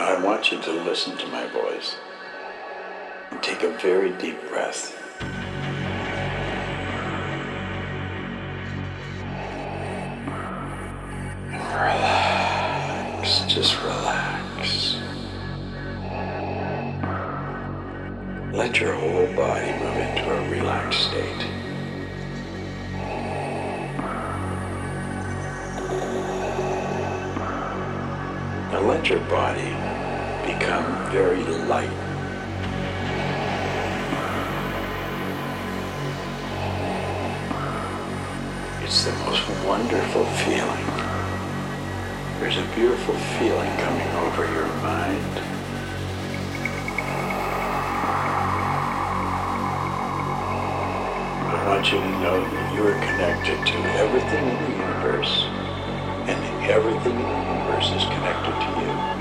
Now I want you to listen to my voice and take a very deep breath. And relax, just relax. Let your whole body move into a relaxed state. Now let your body become very light. It's the most wonderful feeling. There's a beautiful feeling coming over your mind. I want you to know that you are connected to everything in the universe, and everything in the universe is connected to you.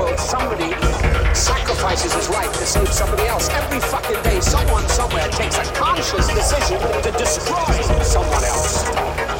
World, somebody sacrifices his life to save somebody else. Every fucking day, someone somewhere takes a conscious decision to destroy someone else.